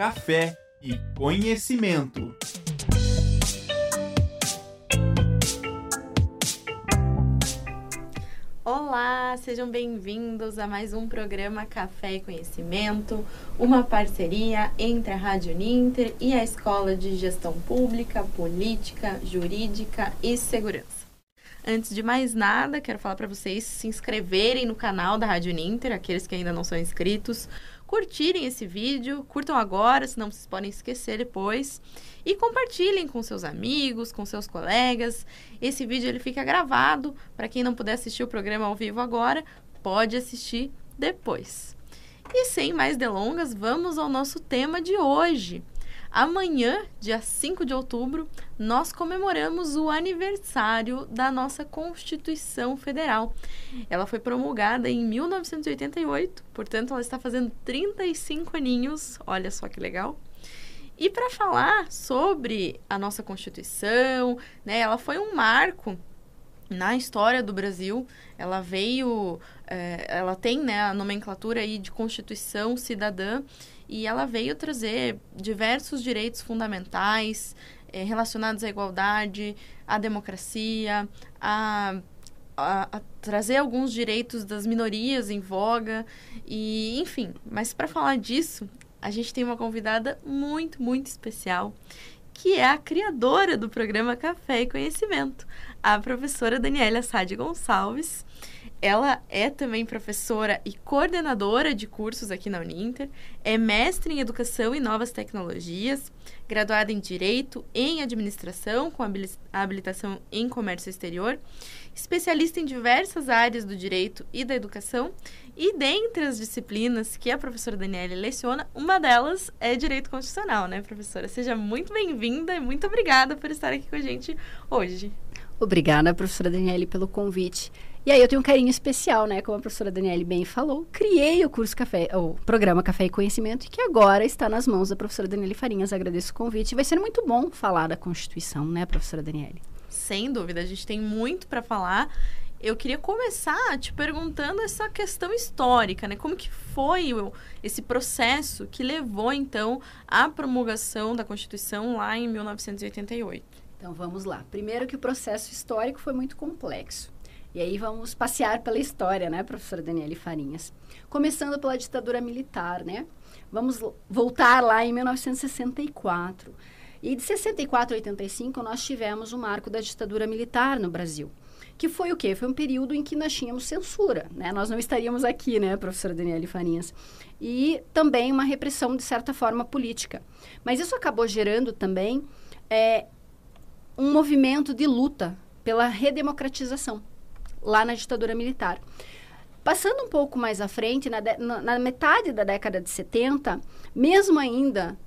café e conhecimento. Olá, sejam bem-vindos a mais um programa Café e Conhecimento, uma parceria entre a Rádio Ninter e a Escola de Gestão Pública, Política, Jurídica e Segurança. Antes de mais nada, quero falar para vocês se inscreverem no canal da Rádio Ninter, aqueles que ainda não são inscritos, curtirem esse vídeo, curtam agora, senão vocês podem esquecer depois, e compartilhem com seus amigos, com seus colegas. Esse vídeo ele fica gravado, para quem não puder assistir o programa ao vivo agora, pode assistir depois. E sem mais delongas, vamos ao nosso tema de hoje. Amanhã, dia 5 de outubro, nós comemoramos o aniversário da nossa Constituição Federal. Ela foi promulgada em 1988, portanto, ela está fazendo 35 aninhos. Olha só que legal. E para falar sobre a nossa Constituição, né, ela foi um marco na história do Brasil. Ela veio, é, ela tem né, a nomenclatura aí de Constituição Cidadã e ela veio trazer diversos direitos fundamentais é, relacionados à igualdade, à democracia, a, a, a, trazer alguns direitos das minorias em voga e enfim. Mas para falar disso, a gente tem uma convidada muito, muito especial que é a criadora do programa Café e Conhecimento, a professora Daniela Sade Gonçalves. Ela é também professora e coordenadora de cursos aqui na Uninter, é mestre em Educação e Novas Tecnologias, graduada em Direito, em Administração, com habilitação em Comércio Exterior, especialista em diversas áreas do direito e da educação, e dentre as disciplinas que a professora Daniela leciona, uma delas é Direito Constitucional, né, professora? Seja muito bem-vinda e muito obrigada por estar aqui com a gente hoje. Obrigada, professora Daniele, pelo convite. E aí eu tenho um carinho especial, né? Como a professora Daniele bem falou, criei o curso Café, o programa Café e Conhecimento, que agora está nas mãos da professora Daniele Farinhas. Agradeço o convite. Vai ser muito bom falar da Constituição, né, professora Daniele? Sem dúvida, a gente tem muito para falar. Eu queria começar te perguntando essa questão histórica, né? Como que foi o, esse processo que levou, então, à promulgação da Constituição lá em 1988? Então, vamos lá. Primeiro que o processo histórico foi muito complexo. E aí vamos passear pela história, né, professora Daniele Farinhas? Começando pela ditadura militar, né? Vamos voltar lá em 1964. E de 64 a 85 nós tivemos o marco da ditadura militar no Brasil. Que foi o quê? Foi um período em que nós tínhamos censura, né? Nós não estaríamos aqui, né, professora Daniele Farinhas? E também uma repressão, de certa forma, política. Mas isso acabou gerando também é, um movimento de luta pela redemocratização lá na ditadura militar. Passando um pouco mais à frente, na, na, na metade da década de 70, mesmo ainda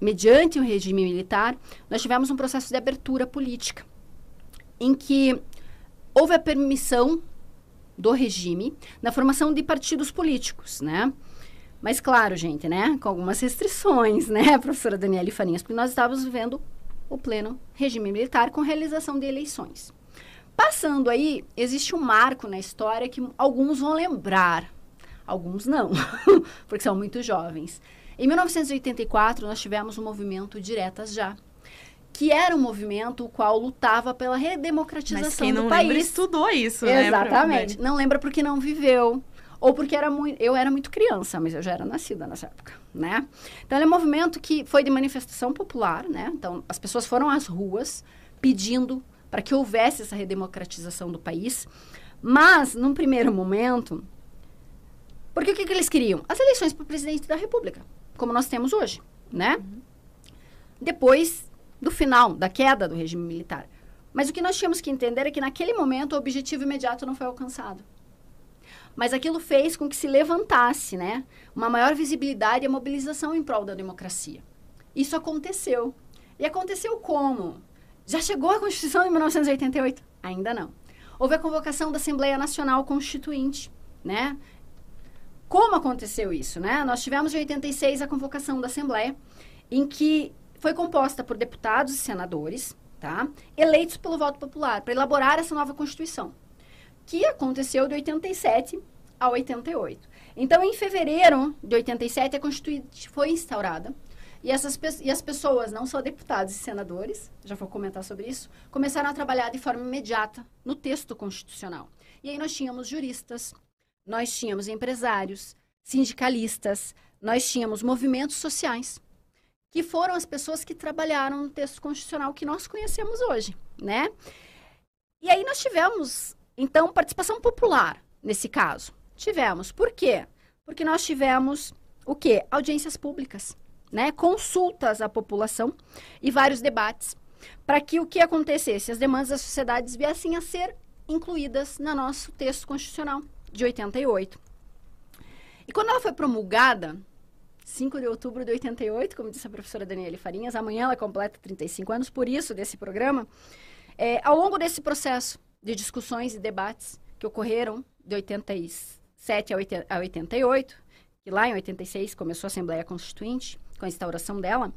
mediante o regime militar, nós tivemos um processo de abertura política, em que houve a permissão do regime na formação de partidos políticos, né? Mas claro, gente, né? Com algumas restrições, né, professora Daniela Farinhas, porque nós estávamos vivendo o pleno regime militar com realização de eleições. Passando aí, existe um marco na história que alguns vão lembrar, alguns não, porque são muito jovens. Em 1984, nós tivemos o um movimento Diretas Já, que era um movimento o qual lutava pela redemocratização Mas quem não do país. Lembra, estudou isso, né, Exatamente. Não lembra porque não viveu. Ou porque era muito, eu era muito criança, mas eu já era nascida nessa época, né? Então, é um movimento que foi de manifestação popular, né? Então, as pessoas foram às ruas pedindo para que houvesse essa redemocratização do país. Mas, num primeiro momento, porque o que, que eles queriam? As eleições para presidente da República, como nós temos hoje, né? Uhum. Depois do final, da queda do regime militar. Mas o que nós tínhamos que entender é que naquele momento o objetivo imediato não foi alcançado. Mas aquilo fez com que se levantasse, né, uma maior visibilidade e a mobilização em prol da democracia. Isso aconteceu. E aconteceu como? Já chegou a Constituição de 1988? Ainda não. Houve a convocação da Assembleia Nacional Constituinte, né? Como aconteceu isso, né? Nós tivemos em 86 a convocação da Assembleia, em que foi composta por deputados e senadores, tá? Eleitos pelo voto popular, para elaborar essa nova Constituição, que aconteceu de 87 a 88. Então, em fevereiro de 87, a Constituinte foi instaurada E, essas, e as pessoas, não só deputados e senadores, já vou comentar sobre isso, começaram a trabalhar de forma imediata no texto constitucional. E aí nós tínhamos juristas, nós tínhamos empresários, sindicalistas, nós tínhamos movimentos sociais, que foram as pessoas que trabalharam no texto constitucional que nós conhecemos hoje, né? E aí nós tivemos, então, participação popular nesse caso. Tivemos. Por quê? Porque nós tivemos o quê? Audiências públicas, né? Consultas à população e vários debates para que o que acontecesse, as demandas da sociedade viessem a ser incluídas no nosso texto constitucional de 88. E quando ela foi promulgada, 5 de outubro de 88, como disse a professora Daniele Farinhas, amanhã ela completa 35 anos, por isso desse programa, é, ao longo desse processo de discussões e debates que ocorreram de 87 a 88, que lá em 86 começou a Assembleia Constituinte, com a instauração dela,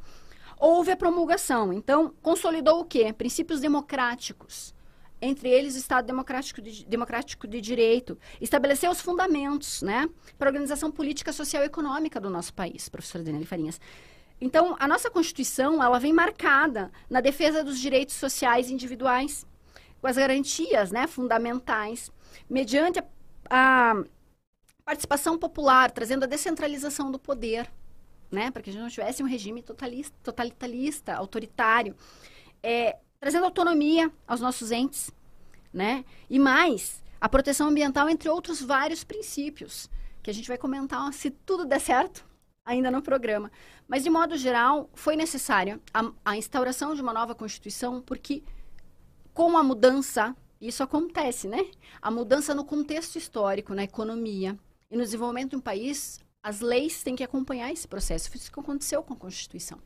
houve a promulgação. Então, consolidou o quê? Princípios democráticos, entre eles o Estado democrático de, democrático de direito, estabeleceu os fundamentos né, para a organização política, social e econômica do nosso país, professora Daniela Farinhas. Então, a nossa Constituição, ela vem marcada na defesa dos direitos sociais individuais, com as garantias né, fundamentais, mediante a, a participação popular, trazendo a descentralização do poder, né, para que a gente não tivesse um regime totalitarista, autoritário. É, trazendo autonomia aos nossos entes, né? E mais, a proteção ambiental, entre outros vários princípios, que a gente vai comentar se tudo der certo ainda no programa. Mas, de modo geral, foi necessária a, a instauração de uma nova Constituição, porque com a mudança, isso acontece, né? A mudança no contexto histórico, na economia e no desenvolvimento de um país, as leis têm que acompanhar esse processo. Foi isso que aconteceu com a Constituição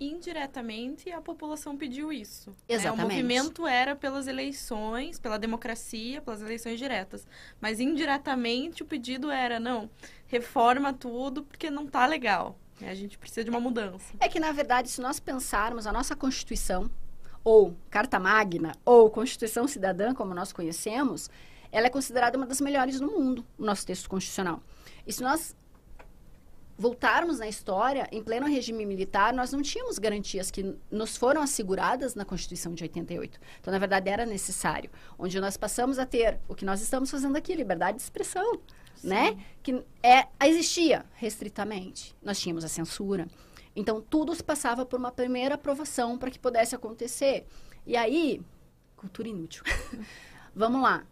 indiretamente a população pediu isso. Exatamente. Né? O movimento era pelas eleições, pela democracia, pelas eleições diretas. Mas indiretamente o pedido era, não, reforma tudo porque não tá legal. A gente precisa de uma mudança. É que, na verdade, se nós pensarmos a nossa Constituição, ou Carta Magna, ou Constituição Cidadã, como nós conhecemos, ela é considerada uma das melhores do mundo, o nosso texto constitucional. E se nós voltarmos na história, em pleno regime militar, nós não tínhamos garantias que nos foram asseguradas na Constituição de 88. Então, na verdade, era necessário. Onde nós passamos a ter o que nós estamos fazendo aqui, liberdade de expressão, Sim. né? Que é, existia restritamente. Nós tínhamos a censura. Então, tudo se passava por uma primeira aprovação para que pudesse acontecer. E aí, cultura inútil. Vamos lá.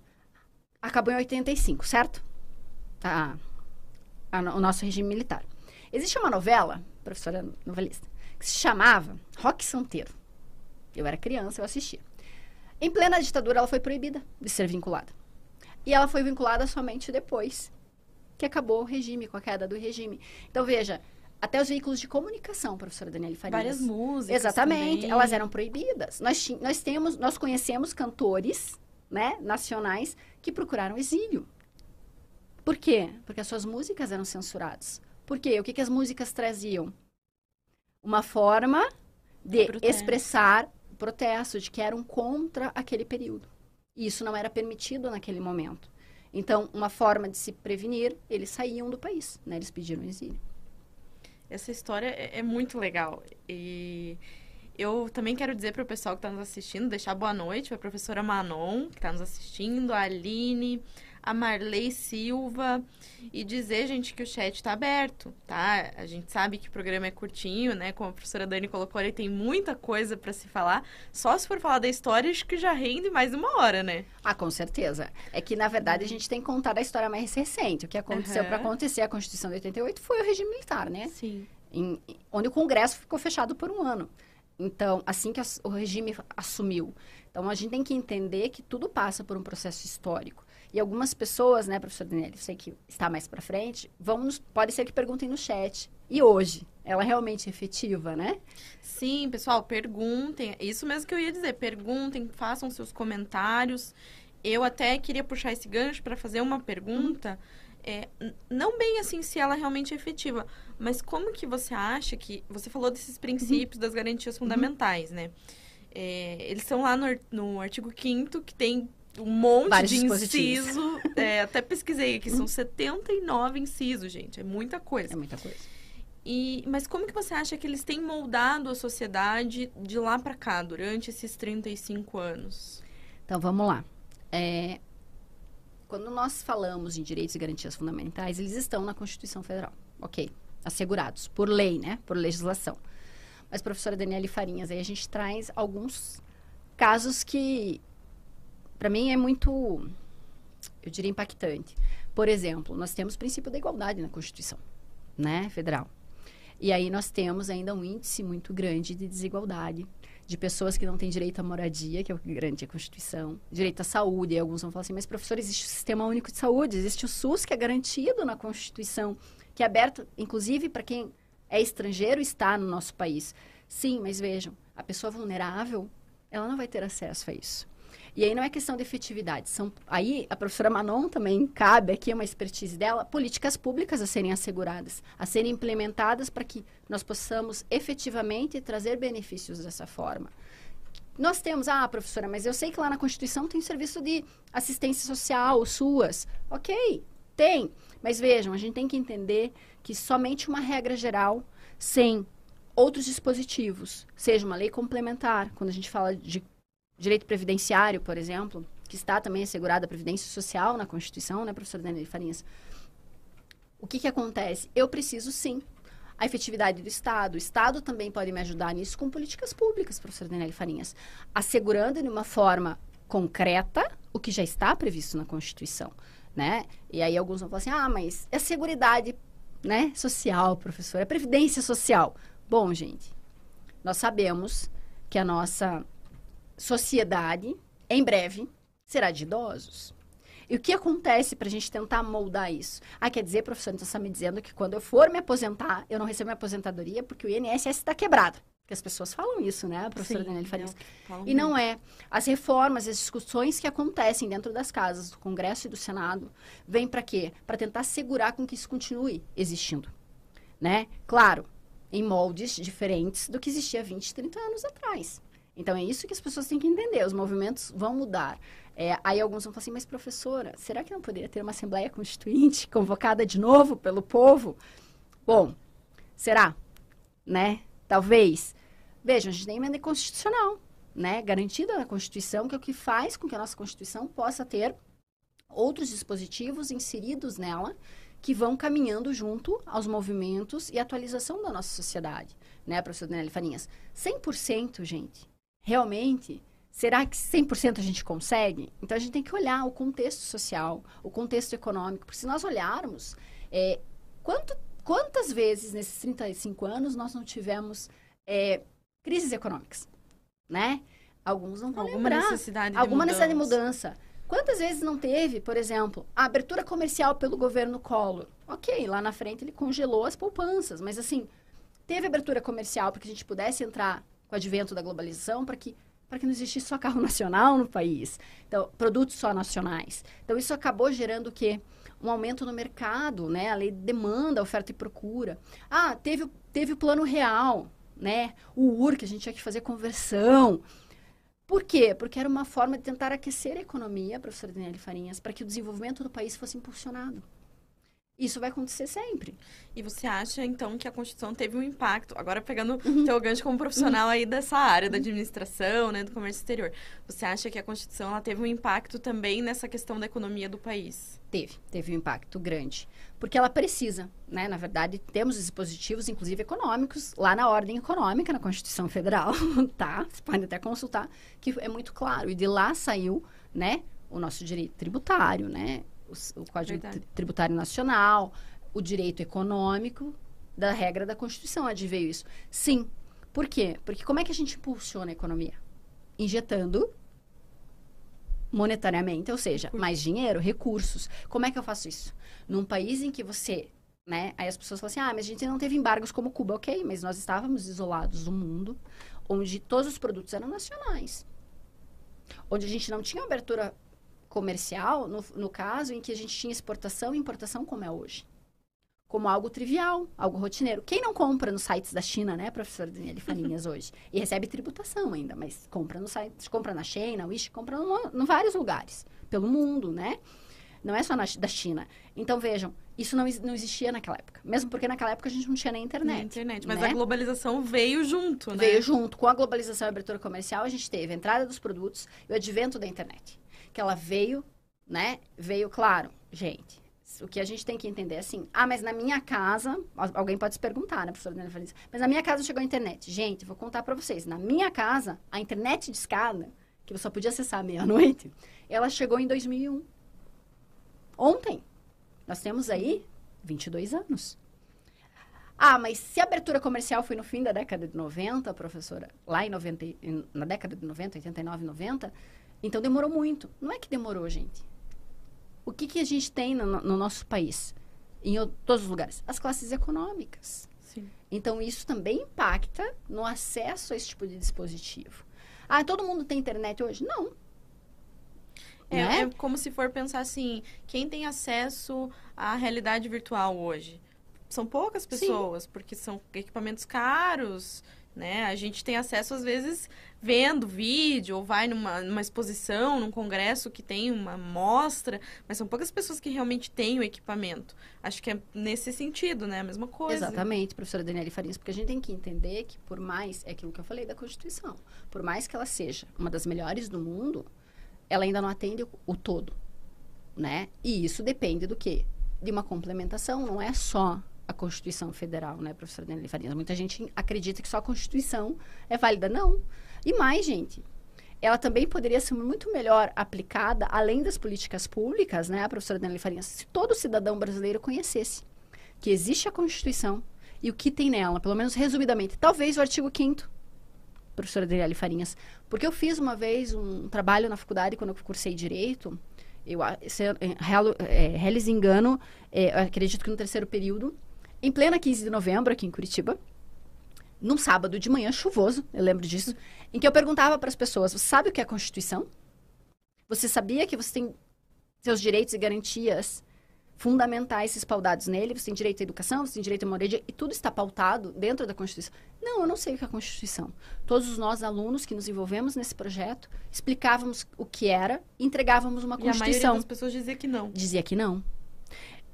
Acabou em 85, certo? Tá. o nosso regime militar. Existe uma novela, professora novelista, que se chamava Rock Santeiro. Eu era criança, eu assistia. Em plena ditadura, ela foi proibida de ser vinculada. E ela foi vinculada somente depois que acabou o regime, com a queda do regime. Então, veja, até os veículos de comunicação, professora Daniela Farias. Várias músicas. Exatamente, também. elas eram proibidas. Nós, nós, temos, nós conhecemos cantores né, nacionais que procuraram exílio. Por quê? Porque as suas músicas eram censuradas. Por quê? O que, que as músicas traziam? Uma forma de protesto. expressar protesto, de que eram contra aquele período. E isso não era permitido naquele momento. Então, uma forma de se prevenir, eles saíam do país, né? Eles pediram exílio. Essa história é, é muito legal. E eu também quero dizer para o pessoal que está nos assistindo, deixar boa noite para a professora Manon, que está nos assistindo, a Aline, a Marley Silva e dizer, gente, que o chat está aberto, tá? A gente sabe que o programa é curtinho, né? Como a professora Dani colocou, ele tem muita coisa para se falar. Só se for falar da história, acho que já rende mais uma hora, né? Ah, com certeza. É que, na verdade, a gente tem que contar a história mais recente. O que aconteceu uhum. para acontecer a Constituição de 88 foi o regime militar, né? Sim. Em, onde o Congresso ficou fechado por um ano. Então, assim que o regime assumiu. Então, a gente tem que entender que tudo passa por um processo histórico. E algumas pessoas, né, professor Daniele, sei que está mais para frente, vão pode ser que perguntem no chat. E hoje, ela é realmente efetiva, né? Sim, pessoal, perguntem. Isso mesmo que eu ia dizer. Perguntem, façam seus comentários. Eu até queria puxar esse gancho para fazer uma pergunta. É, não bem assim se ela realmente é efetiva, mas como que você acha que... Você falou desses princípios, uhum. das garantias fundamentais, uhum. né? É, eles estão lá no, no artigo 5 que tem um monte Vários de inciso. É, até pesquisei aqui, são 79 incisos, gente. É muita coisa. É muita coisa. E, mas como que você acha que eles têm moldado a sociedade de lá para cá, durante esses 35 anos? Então, vamos lá. É, quando nós falamos em direitos e garantias fundamentais, eles estão na Constituição Federal, ok? Assegurados, por lei, né? Por legislação. Mas, professora Daniele Farinhas, aí a gente traz alguns casos que, para mim, é muito, eu diria, impactante. Por exemplo, nós temos o princípio da igualdade na Constituição, né? Federal. E aí nós temos ainda um índice muito grande de desigualdade, de pessoas que não têm direito à moradia, que é o que garante a Constituição, direito à saúde. E alguns vão falar assim, mas professor, existe o Sistema Único de Saúde, existe o SUS que é garantido na Constituição, que é aberto, inclusive, para quem é estrangeiro está no nosso país. Sim, mas vejam, a pessoa vulnerável, ela não vai ter acesso a isso. E aí não é questão de efetividade. São, aí a professora Manon também cabe aqui uma expertise dela, políticas públicas a serem asseguradas, a serem implementadas para que nós possamos efetivamente trazer benefícios dessa forma. Nós temos, ah, professora, mas eu sei que lá na Constituição tem serviço de assistência social, SUAS. Ok, tem. Mas vejam, a gente tem que entender que somente uma regra geral, sem outros dispositivos, seja uma lei complementar, quando a gente fala de direito previdenciário, por exemplo, que está também assegurada a previdência social na Constituição, né, professor Daniel Farinhas? O que, que acontece? Eu preciso, sim, a efetividade do Estado. O Estado também pode me ajudar nisso com políticas públicas, professor Daniel Farinhas, assegurando de uma forma concreta o que já está previsto na Constituição, né? E aí alguns vão falar assim, ah, mas é seguridade, né, social, professor, é previdência social. Bom, gente, nós sabemos que a nossa sociedade, em breve, será de idosos. E o que acontece para a gente tentar moldar isso? Ah, quer dizer, professor, então você está me dizendo que quando eu for me aposentar, eu não recebo minha aposentadoria porque o INSS está quebrado. Porque as pessoas falam isso, né, professora Sim, Daniela Farias? E não é. As reformas, as discussões que acontecem dentro das casas, do Congresso e do Senado, vêm para quê? Para tentar segurar com que isso continue existindo. Né? Claro, em moldes diferentes do que existia 20, 30 anos atrás. Então, é isso que as pessoas têm que entender. Os movimentos vão mudar. É, aí alguns vão falar assim, mas professora, será que não poderia ter uma Assembleia Constituinte convocada de novo pelo povo? Bom, será? Né? Talvez. Vejam, a gente tem emenda constitucional, né? Garantida na Constituição, que é o que faz com que a nossa Constituição possa ter outros dispositivos inseridos nela que vão caminhando junto aos movimentos e atualização da nossa sociedade, né, professor Daniel Farinhas? 100%, gente, realmente, será que 100% a gente consegue? Então, a gente tem que olhar o contexto social, o contexto econômico, porque se nós olharmos, é, quanto, quantas vezes nesses 35 anos nós não tivemos é, crises econômicas, né? Alguns não vão alguma lembrar. necessidade de alguma mudança. necessidade de mudança. Quantas vezes não teve, por exemplo, a abertura comercial pelo governo Collor? Ok, lá na frente ele congelou as poupanças, mas assim, teve abertura comercial para que a gente pudesse entrar com o advento da globalização para que para que não existisse só carro nacional no país, então produtos só nacionais. Então isso acabou gerando o quê? Um aumento no mercado, né? A lei de demanda, oferta e procura. Ah, teve, teve o plano real, né? O UR, que a gente tinha que fazer conversão. Por quê? Porque era uma forma de tentar aquecer a economia, professora Daniele Farinhas, para que o desenvolvimento do país fosse impulsionado. Isso vai acontecer sempre. E você acha, então, que a Constituição teve um impacto, agora pegando uhum. o teu gancho como profissional uhum. aí dessa área da administração, né, do comércio exterior, você acha que a Constituição ela teve um impacto também nessa questão da economia do país? Teve, teve um impacto grande. Porque ela precisa, né? Na verdade, temos dispositivos, inclusive econômicos, lá na ordem econômica, na Constituição Federal, tá? Você pode até consultar, que é muito claro. E de lá saiu, né, o nosso direito tributário, né? O, o Código Verdade. Tributário Nacional, o direito econômico, da regra da Constituição, adveio isso. Sim. Por quê? Porque como é que a gente impulsiona a economia? Injetando monetariamente, ou seja, mais dinheiro, recursos. Como é que eu faço isso? Num país em que você, né? Aí as pessoas falam assim: "Ah, mas a gente não teve embargos como Cuba". OK, mas nós estávamos isolados do mundo, onde todos os produtos eram nacionais. Onde a gente não tinha abertura comercial, no, no caso em que a gente tinha exportação e importação como é hoje. Como algo trivial, algo rotineiro. Quem não compra nos sites da China, né, professor Daniele Faninhas, hoje? E recebe tributação ainda, mas compra no site, compra na China, Wish, compra em vários lugares, pelo mundo, né? Não é só na, da China. Então, vejam, Isso não, não existia naquela época. Mesmo porque naquela época a gente não tinha nem internet. Na internet. Mas né? a globalização veio junto, né? Veio junto. Com a globalização e a abertura comercial, a gente teve a entrada dos produtos e o advento da internet. Que ela veio, né? Veio, claro, gente. O que a gente tem que entender é assim, ah, mas na minha casa, alguém pode se perguntar, né, professora Daniela mas na minha casa chegou a internet. Gente, vou contar para vocês, na minha casa, a internet de escada, que você só podia acessar meia-noite, ela chegou em 2001. Ontem. Nós temos aí 22 anos. Ah, mas se a abertura comercial foi no fim da década de 90, professora, lá em 90, na década de 90, 89, 90, então demorou muito. Não é que demorou, gente. O que, que a gente tem no, no nosso país? Em todos os lugares? As classes econômicas. Sim. Então, isso também impacta no acesso a esse tipo de dispositivo. Ah, todo mundo tem internet hoje? Não. É, né? é como se for pensar assim, quem tem acesso à realidade virtual hoje? São poucas pessoas, Sim. porque são equipamentos caros, né? A gente tem acesso, às vezes, vendo vídeo, ou vai numa, numa exposição, num congresso que tem uma mostra, mas são poucas pessoas que realmente têm o equipamento. Acho que é nesse sentido, né? A mesma coisa. Exatamente, professora Daniela Farias, porque a gente tem que entender que, por mais, é aquilo que eu falei da Constituição, por mais que ela seja uma das melhores do mundo, ela ainda não atende o, todo, né? E isso depende do quê? De uma complementação, não é só a Constituição Federal, né, professora Daniela Farias? Muita gente acredita que só a Constituição é válida. Não. E mais, gente, ela também poderia ser muito melhor aplicada, além das políticas públicas, né, professora Daniela Farias, se todo cidadão brasileiro conhecesse que existe a Constituição e o que tem nela, pelo menos resumidamente, talvez o artigo 5 professora Adriele Farinhas, porque eu fiz uma vez um trabalho na faculdade quando eu cursei Direito, eu, se, é, é, engano, é, acredito que no terceiro período, em plena 15 de novembro, aqui em Curitiba, num sábado de manhã chuvoso, eu lembro disso, em que eu perguntava para as pessoas: você sabe o que é a Constituição? Você sabia que você tem seus direitos e garantias fundamentais respaldados nele. Você tem direito à educação, você tem direito à moradia, e tudo está pautado dentro da Constituição. Não, eu não sei o que é a Constituição. Todos nós, alunos que nos envolvemos nesse projeto, explicávamos o que era e entregávamos uma Constituição. E a maioria das pessoas dizia que não. Dizia que não.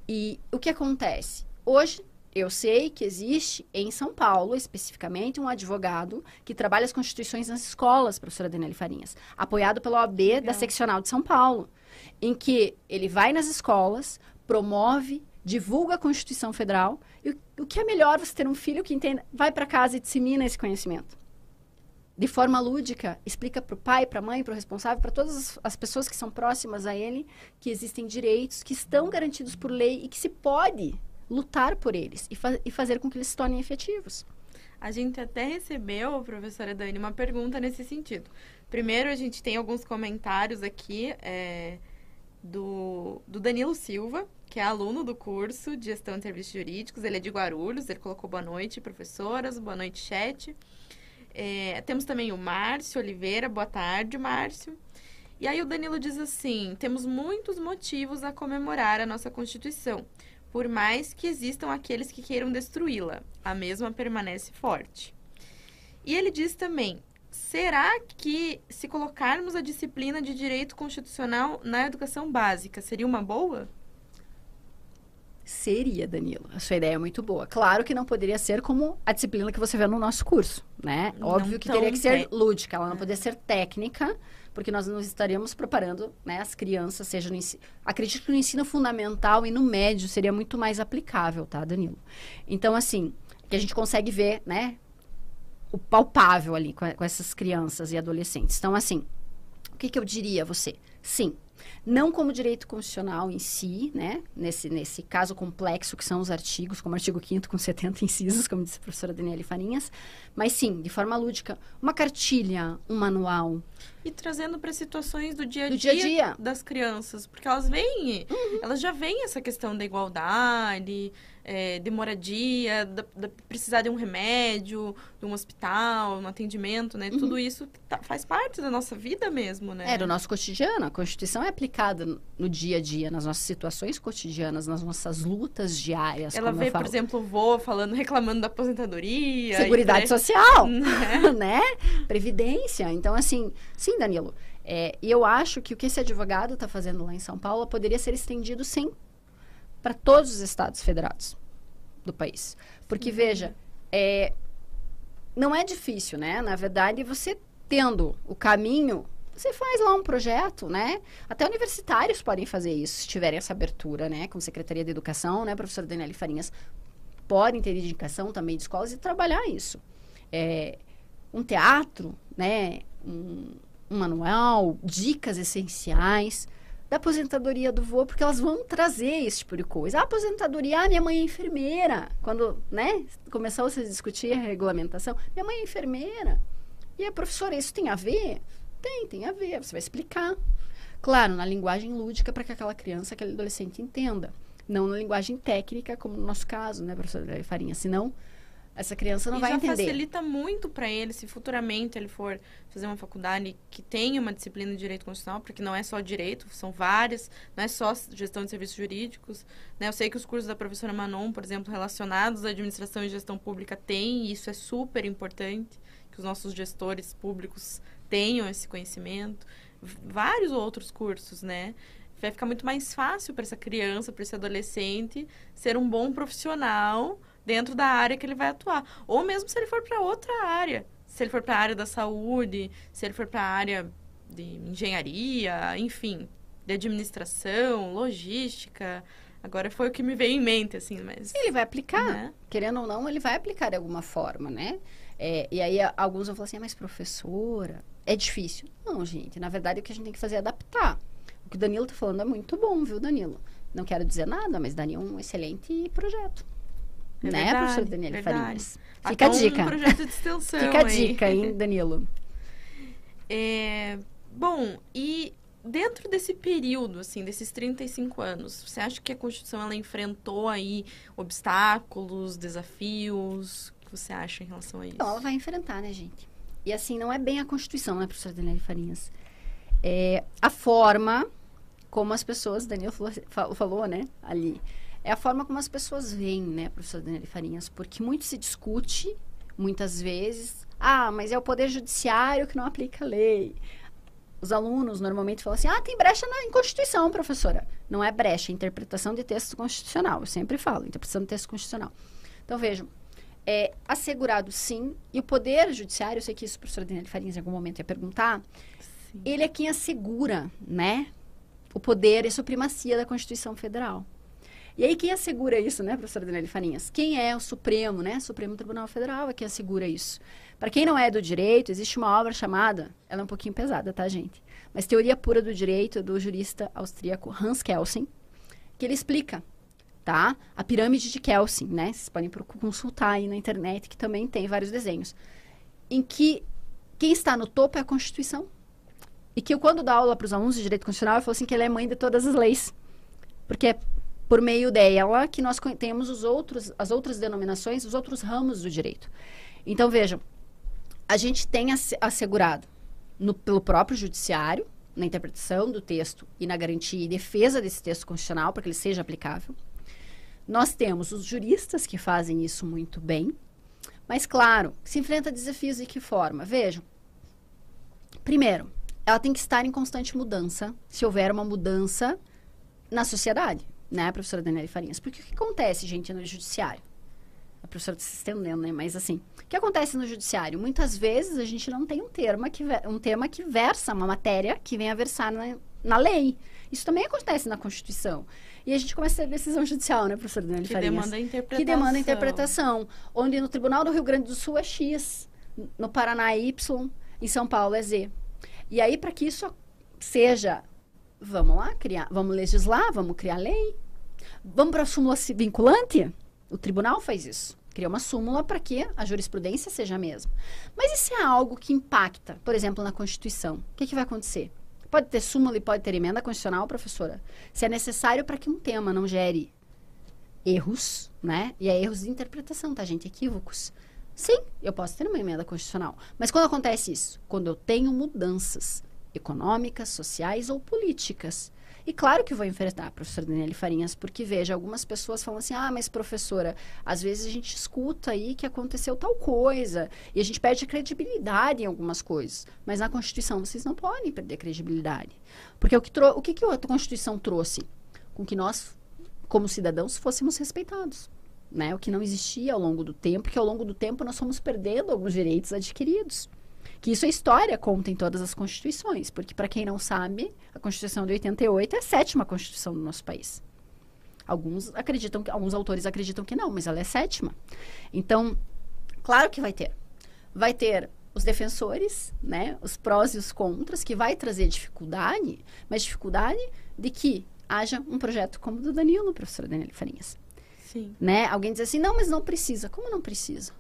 E o que acontece? Hoje, eu sei que existe em São Paulo, especificamente, um advogado que trabalha as constituições nas escolas, professora Daniele Farinhas, apoiado pela OAB Legal. da Seccional de São Paulo, em que ele vai nas escolas, promove, divulga a Constituição Federal. E o, que é melhor você ter um filho que entenda, vai para casa e dissemina esse conhecimento. De forma lúdica, explica para o pai, para a mãe, para o responsável, para todas as, as, pessoas que são próximas a ele, que existem direitos que estão garantidos por lei e que se pode lutar por eles e, fa e fazer com que eles se tornem efetivos. A gente até recebeu, professora Dani, uma pergunta nesse sentido. Primeiro, a gente tem alguns comentários aqui é, do, do Danilo Silva, que é aluno do curso de Gestão de Serviços Jurídicos. Ele é de Guarulhos, ele colocou boa noite, professoras, boa noite, chat. É, temos também o Márcio Oliveira, boa tarde, Márcio. E aí o Danilo diz assim: temos muitos motivos a comemorar a nossa Constituição, por mais que existam aqueles que queiram destruí-la, a mesma permanece forte. E ele diz também: será que se colocarmos a disciplina de direito constitucional na educação básica seria uma boa? Seria, Danilo. A sua ideia é muito boa. Claro que não poderia ser como a disciplina que você vê no nosso curso, né? Não Óbvio que teria que ser lúdica, ela não é. poderia ser técnica, porque nós não estaríamos preparando né, as crianças, seja no ensino... Acredito que no ensino fundamental e no médio seria muito mais aplicável, tá, Danilo? Então, assim, que a gente consegue ver, né, o palpável ali com, com essas crianças e adolescentes. Então, assim, o que, que eu diria a você? Sim, não como direito constitucional em si, né? Nesse, nesse caso complexo que são os artigos, como o artigo 5 com 70 incisos, como disse a professora Daniele Farinhas, mas sim, de forma lúdica, uma cartilha, um manual. E trazendo para situações do dia a dia, dia, dia, das crianças, porque elas veem, uhum. elas já veem essa questão da igualdade, é, de moradia, da, da, precisar de um remédio, de um hospital, um atendimento, né? Uhum. Tudo isso tá, faz parte da nossa vida mesmo, né? É, do nosso cotidiano. A Constituição é aplicada no dia a dia, nas nossas situações cotidianas, nas nossas lutas diárias. Ela vê, por exemplo, o vô falando, reclamando da aposentadoria. Seguridade e... social, né? né? Previdência. Então, assim, sim, Danilo. É, e eu acho que o que esse advogado está fazendo lá em São Paulo poderia ser estendido sem para todos os estados federados do país. Porque, uhum. veja, é, não é difícil, né? Na verdade, você tendo o caminho, você faz lá um projeto, né? Até universitários podem fazer isso, se tiverem essa abertura, né? Com Secretaria de Educação, né? Professor Daniele Farinhas podem ter indicação também de escolas e trabalhar isso. É, um teatro, né? Um, um manual, dicas essenciais da aposentadoria do vô, porque elas vão trazer esse tipo de coisa. A aposentadoria, ah, minha mãe é enfermeira. Quando, né, começou a se discutir a regulamentação, minha mãe é enfermeira. E a professora, isso tem a ver? Tem, tem a ver. Você vai explicar. Claro, na linguagem lúdica para que aquela criança, aquele adolescente entenda. Não na linguagem técnica, como no nosso caso, né, professora Farinha? Senão, essa criança não e vai entender. facilita muito para ele se futuramente ele for fazer uma faculdade que tenha uma disciplina de direito constitucional, porque não é só direito, são várias, não é só gestão de serviços jurídicos. Né? Eu sei que os cursos da professora Manon, por exemplo, relacionados à administração e gestão pública têm, e isso é super importante, que os nossos gestores públicos tenham esse conhecimento. Vários outros cursos, né? Vai ficar muito mais fácil para essa criança, para esse adolescente, ser um bom profissional dentro da área que ele vai atuar. Ou mesmo se ele for para outra área. Se ele for para a área da saúde, se ele for para a área de engenharia, enfim, de administração, logística. Agora foi o que me veio em mente, assim, mas... Ele vai aplicar, né? querendo ou não, ele vai aplicar de alguma forma, né? É, e aí alguns vão falar assim, ah, mas professora, é difícil. Não, gente, na verdade o que a gente tem que fazer é adaptar. O que o Danilo tá falando é muito bom, viu, Danilo? Não quero dizer nada, mas daria um excelente projeto. É né, verdade, professor Danilo verdade. Farinhas? Fica Até a dica. Um projeto de extensão Fica a dica, hein, Danilo? É, bom, e dentro desse período, assim, desses 35 anos, você acha que a Constituição ela enfrentou aí obstáculos, desafios? O que você acha em relação a isso? Ela vai enfrentar, né, gente? E assim, não é bem a Constituição, né, professora Daniela Farinhas? É a forma como as pessoas, Daniel falou, falou, né, ali, é a forma como as pessoas veem, né, professor Daniel Farinhas? Porque muito se discute, muitas vezes, ah, mas é o Poder Judiciário que não aplica a lei. Os alunos normalmente falam assim, ah, tem brecha na Constituição, professora. Não é brecha, é interpretação de texto constitucional. Eu sempre falo, interpretação de texto constitucional. Então, vejam, é assegurado sim, e o Poder Judiciário, eu sei que isso o professor Daniel Farinhas em algum momento ia perguntar, sim. ele é quem assegura, né, o poder e a supremacia da Constituição Federal. E aí, quem assegura isso, né, professora Daniela Farinhas? Quem é o Supremo, né? Supremo Tribunal Federal é quem assegura isso. Para quem não é do direito, existe uma obra chamada, ela é um pouquinho pesada, tá, gente? Mas Teoria Pura do Direito, do jurista austríaco Hans Kelsen, que ele explica, tá? A pirâmide de Kelsen, né? Vocês podem consultar aí na internet, que também tem vários desenhos. Em que quem está no topo é a Constituição. E que eu, quando dá aula para os alunos de direito constitucional, eu falo assim que ele é mãe de todas as leis. Porque é por meio dela que nós temos os outros, as outras denominações, os outros ramos do direito. Então, vejam, a gente tem assegurado no, pelo próprio judiciário, na interpretação do texto e na garantia e defesa desse texto constitucional, para que ele seja aplicável. Nós temos os juristas que fazem isso muito bem, mas, claro, se enfrenta desafios de que forma? Vejam, primeiro, ela tem que estar em constante mudança, se houver uma mudança na sociedade né, professora Daniela Farinhas? Porque o que acontece, gente, no judiciário? A professora está se estendendo, né? Mas assim, o que acontece no judiciário? Muitas vezes a gente não tem um tema que, um tema que versa, uma matéria que venha a versar na, na lei. Isso também acontece na Constituição. E a gente começa a ter decisão judicial, né, professora Daniela que Farinhas? Demanda interpretação. Que demanda interpretação. Onde no Tribunal do Rio Grande do Sul é X, no Paraná é Y, em São Paulo é Z. E aí, para que isso seja vamos lá criar, vamos legislar, vamos criar lei. Vamos para a súmula vinculante? O tribunal faz isso. Cria uma súmula para que a jurisprudência seja a mesma. Mas se é algo que impacta, por exemplo, na Constituição? O que, que vai acontecer? Pode ter súmula e pode ter emenda constitucional, professora? Se é necessário para que um tema não gere erros, né? E é erros de interpretação, tá, gente? Equívocos. Sim, eu posso ter uma emenda constitucional. Mas quando acontece isso? Quando eu tenho mudanças econômicas, sociais ou políticas. E claro que vou enfrentar, professora Daniele Farinhas, porque veja, algumas pessoas falam assim: ah, mas professora, às vezes a gente escuta aí que aconteceu tal coisa e a gente perde credibilidade em algumas coisas. Mas na Constituição vocês não podem perder credibilidade. Porque o que, o que, que a Constituição trouxe? Com que nós como cidadãos, fôssemos respeitados. Né? O que não existia ao longo do tempo, que ao longo do tempo nós fomos perdendo alguns direitos adquiridos. Que isso a história conta em todas as constituições, porque para quem não sabe, a Constituição de 88 é a sétima Constituição do nosso país. Alguns acreditam que alguns autores acreditam que não, mas ela é sétima. Então, claro que vai ter. Vai ter os defensores, né, os prós e os contras, que vai trazer dificuldade, mas dificuldade de que haja um projeto como o do Danilo, professora Daniela Farinhas. Sim. Né? Alguém diz assim, não, mas não precisa. Como não precisa?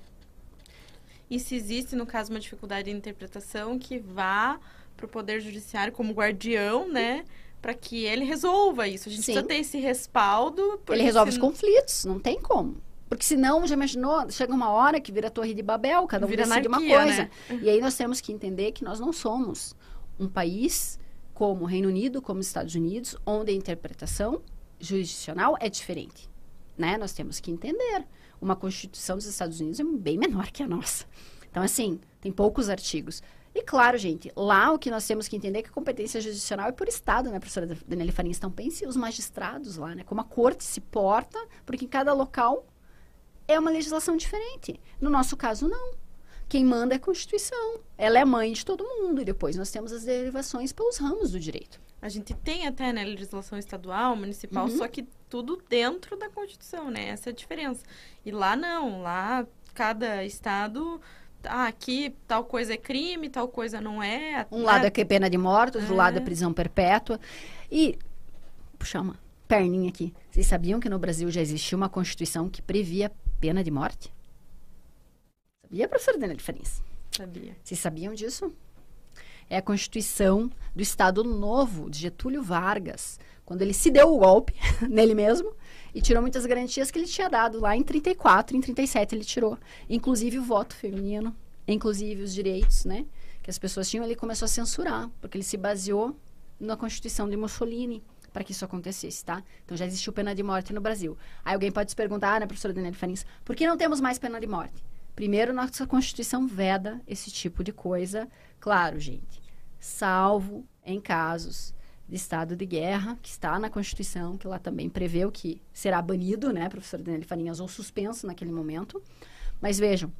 E se existe, no caso, uma dificuldade de interpretação, que vá para o Poder Judiciário como guardião, né? Para que ele resolva isso. A gente Sim. precisa ter esse respaldo. Ele resolve os conflitos, não tem como. Porque senão, já imaginou, chega uma hora que vira Torre de Babel, cada um Vira decide uma anarquia, coisa. né? E aí nós temos que entender que nós não somos um país como o Reino Unido, como os Estados Unidos, onde a interpretação jurisdicional é diferente. Né? Nós temos que entender. Uma Constituição dos Estados Unidos é bem menor que a nossa. Então, assim, tem poucos artigos. E claro, gente, lá o que nós temos que entender é que a competência jurisdicional é por Estado, né, professora Daniela Farinhas? Então, pense os magistrados lá, né? Como a corte se porta, porque em cada local é uma legislação diferente. No nosso caso, não. Quem manda é a Constituição. Ela é mãe de todo mundo. E depois nós temos as derivações pelos ramos do direito. A gente tem até, né, legislação estadual, municipal, Uhum. só que tudo dentro da Constituição, né? Essa é a diferença. E lá não, lá cada estado, ah, aqui tal coisa é crime, tal coisa não é. Um né? lado é que é pena de morte, outro É. lado é prisão perpétua. E, puxar uma perninha aqui. Vocês sabiam que no Brasil já existia uma Constituição que previa pena de morte? Sabia, professora Daniela de Farinhas? Sabia. Vocês sabiam disso? É a Constituição do Estado Novo, de Getúlio Vargas, quando ele se deu o golpe nele mesmo e tirou muitas garantias que ele tinha dado lá em 34, em 37 ele tirou. Inclusive o voto feminino, inclusive os direitos, né? Que as pessoas tinham, ele começou a censurar, porque ele se baseou na Constituição de Mussolini para que isso acontecesse, tá? Então já existiu pena de morte no Brasil. Aí alguém pode se perguntar, ah, né, professora Daniela Farins, por que não temos mais pena de morte? Primeiro, nossa Constituição veda esse tipo de coisa. Claro, gente, salvo em casos de estado de guerra, que está na Constituição, que lá também prevê o que será banido, né, professora Daniela Farinhas, ou suspenso naquele momento. Mas vejam,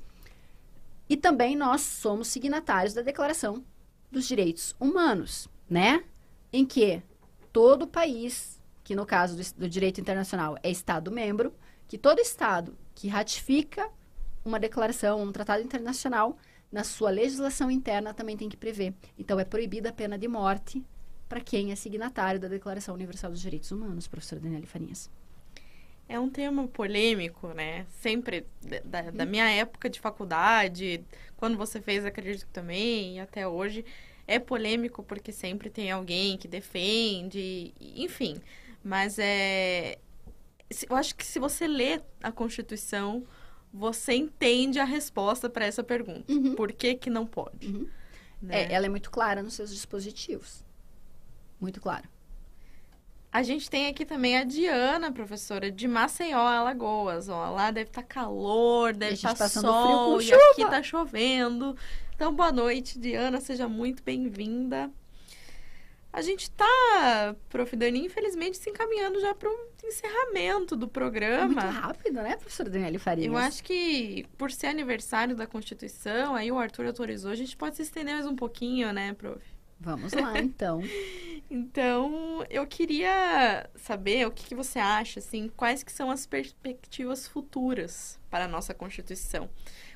e também nós somos signatários da Declaração dos Direitos Humanos, né? Em que todo país, que no caso do, do direito internacional é Estado-membro, que todo Estado que ratifica uma declaração, um tratado internacional, na sua legislação interna também tem que prever. Então, é proibida a pena de morte para quem é signatário da Declaração Universal dos Direitos Humanos, professora Daniela Farinhas. É um tema polêmico, né? Sempre da, da minha época de faculdade, quando você fez, acredito que também, e até hoje, é polêmico porque sempre tem alguém que defende, enfim. Mas é. Eu acho que se você lê a Constituição, você entende a resposta para essa pergunta. Uhum. Por que, que não pode? Uhum. né? É, ela é muito clara nos seus dispositivos. Muito clara. A gente tem aqui também a Diana, professora, de Maceió, Alagoas. Ó, lá deve estar calor, deve estar passando sol, e aqui chuva. tá chovendo. Então, boa noite, Diana, seja muito bem-vinda. A gente tá, prof. Dani, infelizmente se encaminhando já para um encerramento do É muito programa. rápido, né, professora Daniela Farias? Eu acho que por ser aniversário da Constituição, aí o Arthur autorizou, a gente pode se estender mais um pouquinho, né, prof? Vamos lá, então. Então, eu queria saber o que, que você acha, assim, quais que são as perspectivas futuras para a nossa Constituição.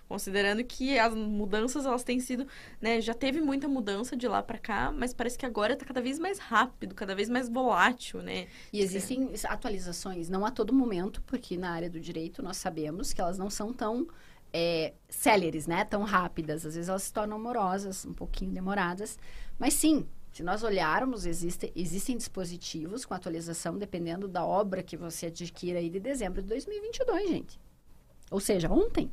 Considerando que as mudanças, elas têm sido, né, já teve muita mudança de lá para cá, mas parece que agora está cada vez mais rápido, cada vez mais volátil, né? E existem atualizações, não a todo momento, porque na área do direito nós sabemos que elas não são tão é, céleres, né? Tão rápidas. Às vezes elas se tornam morosas, um pouquinho demoradas. Mas sim, se nós olharmos, existe, existem dispositivos com atualização dependendo da obra que você adquira aí de dezembro de 2022, gente. Ou seja, ontem,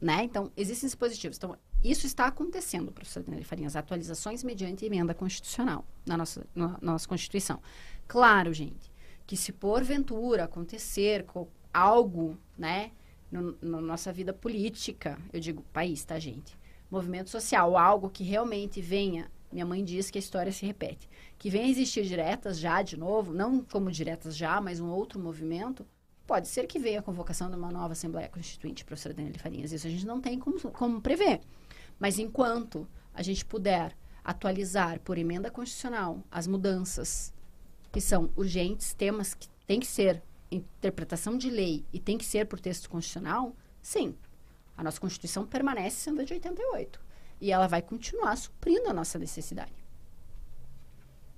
né? Então, existem dispositivos. Então, isso está acontecendo, professor Daniel Farinhas, atualizações mediante emenda constitucional na nossa, na nossa Constituição. Claro, gente, que se porventura acontecer co- algo, né, na nossa vida política, eu digo país, tá, gente? Movimento social, algo que realmente venha Minha mãe diz que a história se repete. Que vem a existir diretas já de novo, não como diretas já, mas um outro movimento, pode ser que venha a convocação de uma nova Assembleia Constituinte, professora Daniela Farinhas. Isso a gente não tem como, como prever. Mas enquanto a gente puder atualizar por emenda constitucional as mudanças que são urgentes, temas que tem que ser interpretação de lei e tem que ser por texto constitucional, sim, a nossa Constituição permanece sendo a de 88. E ela vai continuar suprindo a nossa necessidade.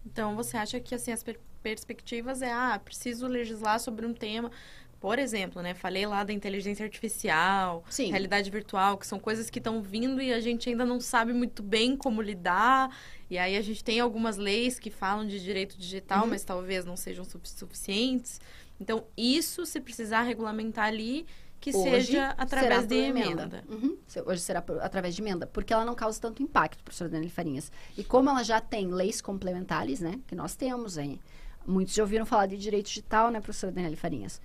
Então, você acha que assim, as perspectivas é, ah, preciso legislar sobre um tema. Por exemplo, né? Falei lá da inteligência artificial, Sim. realidade virtual, que são coisas que estão vindo e a gente ainda não sabe muito bem como lidar. E aí a gente tem algumas leis que falam de direito digital, Uhum. mas talvez não sejam su- suficientes. Então, isso, se precisar regulamentar ali, que Hoje seja através de por emenda. Uhum. Hoje será por- através de emenda, porque ela não causa tanto impacto, professora Daniela Farinhas. E como ela já tem leis complementares, né, que nós temos aí. Muitos já ouviram falar de direito digital, né, professora Daniela Farinhas?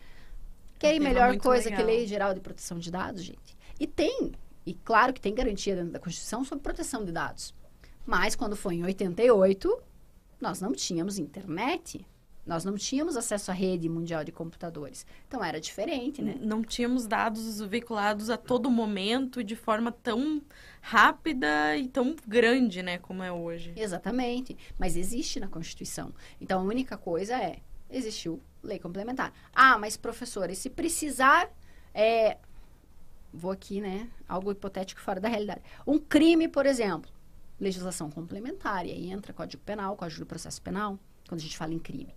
Que aí tema melhor coisa legal. que lei geral de proteção de dados, gente. E tem, e claro que tem garantia dentro da Constituição sobre proteção de dados. Mas quando foi em 88, nós não tínhamos internet. Nós não tínhamos acesso à rede mundial de computadores. Então era diferente, né? Não tínhamos dados veiculados a todo momento e de forma tão rápida e tão grande, né, como é hoje. Exatamente. Mas existe na Constituição. Então a única coisa é, existiu lei complementar. Ah, mas professor, e se precisar, é, vou aqui, né, algo hipotético fora da realidade. Um crime, por exemplo, legislação complementar, e aí entra Código Penal, Código do Processo Penal, quando a gente fala em crime.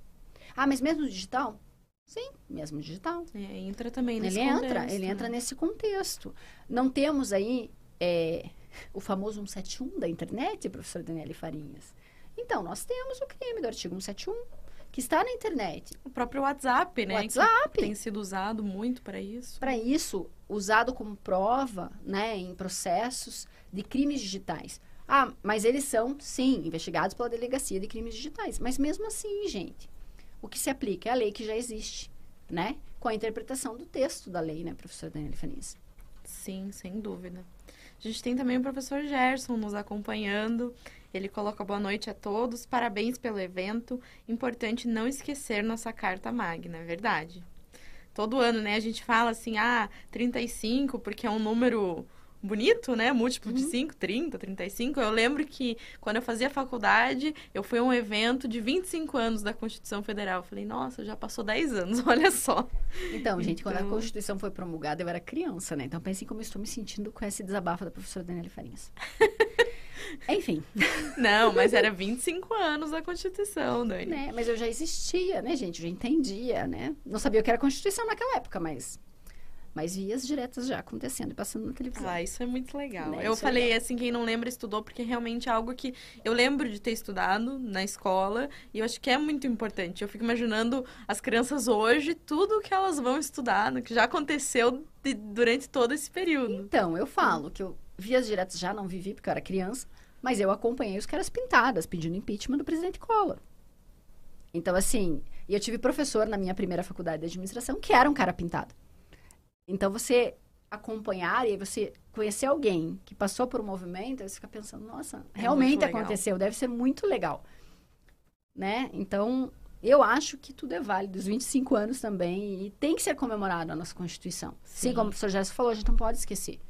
Ah, mas mesmo digital? Sim, mesmo digital. É, entra também nesse Ele entra, contexto, ele né? entra nesse contexto. Não temos aí é, o famoso 171 da internet, professor Daniele Farinhas. Então, nós temos o crime do artigo 171, que está na internet. O próprio WhatsApp, né? WhatsApp. Tem sido usado muito para isso. Para isso, usado como prova né, em processos de crimes digitais. Ah, mas eles são, sim, investigados pela Delegacia de Crimes Digitais. Mas mesmo assim, gente, o que se aplica é a lei que já existe, né? Com a interpretação do texto da lei, né, professor Daniele Farinhas? Sim, sem dúvida. A gente tem também o professor Gerson nos acompanhando. Ele coloca boa noite a todos, parabéns pelo evento. Importante não esquecer nossa carta magna, é verdade. Todo ano, né, a gente fala assim, ah, 35, porque é um número bonito, né? Múltiplo de 5, 30, 35. Eu lembro que quando eu fazia faculdade, eu fui a um evento de 25 anos da Constituição Federal. Eu falei, nossa, já passou 10 anos, olha só. Então, gente, quando a Então- Constituição foi promulgada, eu era criança, né? Então, pensem como eu estou me sentindo com esse desabafo da professora Daniela Farinhas. Enfim, Não, mas era 25 anos da Constituição, Dani. né? Mas eu já existia, né, gente? Eu já entendia, né? Não sabia o que era Constituição naquela época, mas... Mas via as diretas já acontecendo e passando na televisão. Ah, isso é muito legal. Né, eu isso é falei assim, quem não lembra estudou, porque realmente é algo que eu lembro de ter estudado na escola e eu acho que é muito importante. Eu fico imaginando as crianças hoje, tudo que elas vão estudar, no que já aconteceu de- durante todo esse período. Então, eu falo que eu vi as diretas já, não vivi porque eu era criança, mas eu acompanhei os caras pintadas, pedindo impeachment do presidente Collor. Então, assim, e eu tive professor na minha primeira faculdade de administração que era um cara pintado. Então, você acompanhar e você conhecer alguém que passou por um movimento, você fica pensando, nossa, É realmente aconteceu, deve ser muito legal. Né? Então, eu acho que tudo é válido, os 25 anos também, e tem que ser comemorado a nossa Constituição. Sim, Sim. como o professor Gerson falou, a gente não pode esquecer.